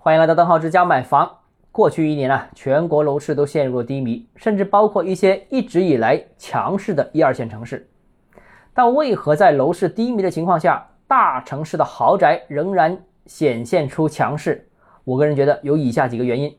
欢迎来到邓浩之家买房。过去一年啊，全国楼市都陷入了低迷，甚至包括一些一直以来强势的一二线城市。但为何在楼市低迷的情况下，大城市的豪宅仍然显现出强势？我个人觉得有以下几个原因。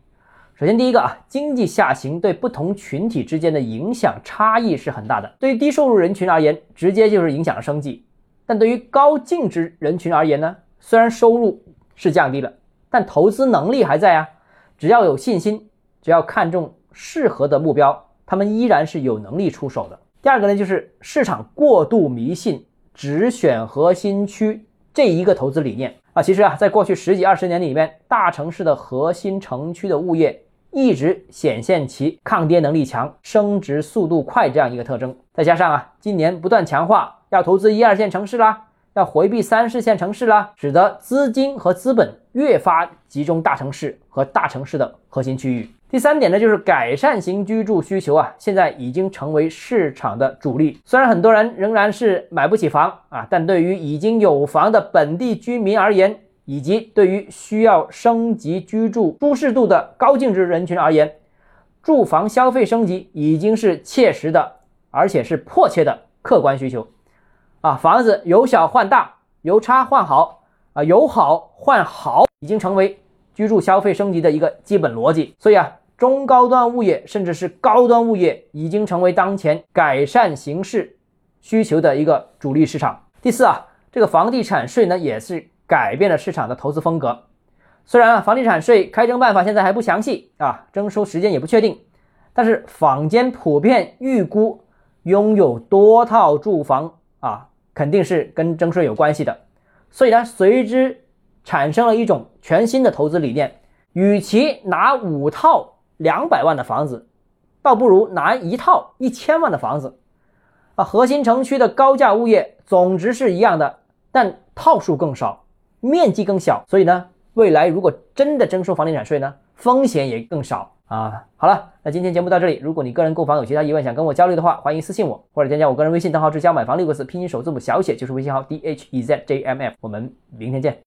首先，第一个啊，经济下行对不同群体之间的影响差异是很大的。对于低收入人群而言，直接就是影响了生计；但对于高净值人群而言呢，虽然收入是降低了。但投资能力还在啊，只要有信心，只要看中适合的目标，他们依然是有能力出手的。第二个呢，就是市场过度迷信只选核心区这一个投资理念啊。其实啊，在过去十几二十年里面，大城市的核心城区的物业一直显现其抗跌能力强、升值速度快这样一个特征。再加上啊，今年不断强化要投资一二线城市啦。要回避三四线城市啦，使得资金和资本越发集中大城市和大城市的核心区域。第三点呢，就是改善型居住需求啊，现在已经成为市场的主力。虽然很多人仍然是买不起房啊，但对于已经有房的本地居民而言，以及对于需要升级居住舒适度的高净值人群而言，住房消费升级已经是切实的，而且是迫切的客观需求。啊，房子由小换大，由差换好，啊，由好换好，已经成为居住消费升级的一个基本逻辑。所以啊，中高端物业甚至是高端物业，已经成为当前改善形势需求的一个主力市场。第四啊，这个房地产税呢，也是改变了市场的投资风格。虽然啊，房地产税开征办法现在还不详细啊，征收时间也不确定，但是坊间普遍预估，拥有多套住房啊。肯定是跟征税有关系的，所以呢，随之产生了一种全新的投资理念：，与其拿五套两百万的房子，倒不如拿一套一千万的房子。啊，核心城区的高价物业总值是一样的，但套数更少，面积更小，所以呢，未来如果真的征收房地产税呢，风险也更少。啊，好了，那今天节目到这里。如果你个人购房有其他疑问，想跟我交流的话，欢迎私信我，或者添加我个人微信，账号是教买房六个字，拼音首字母小写就是微信号 d h e z j m f。我们明天见。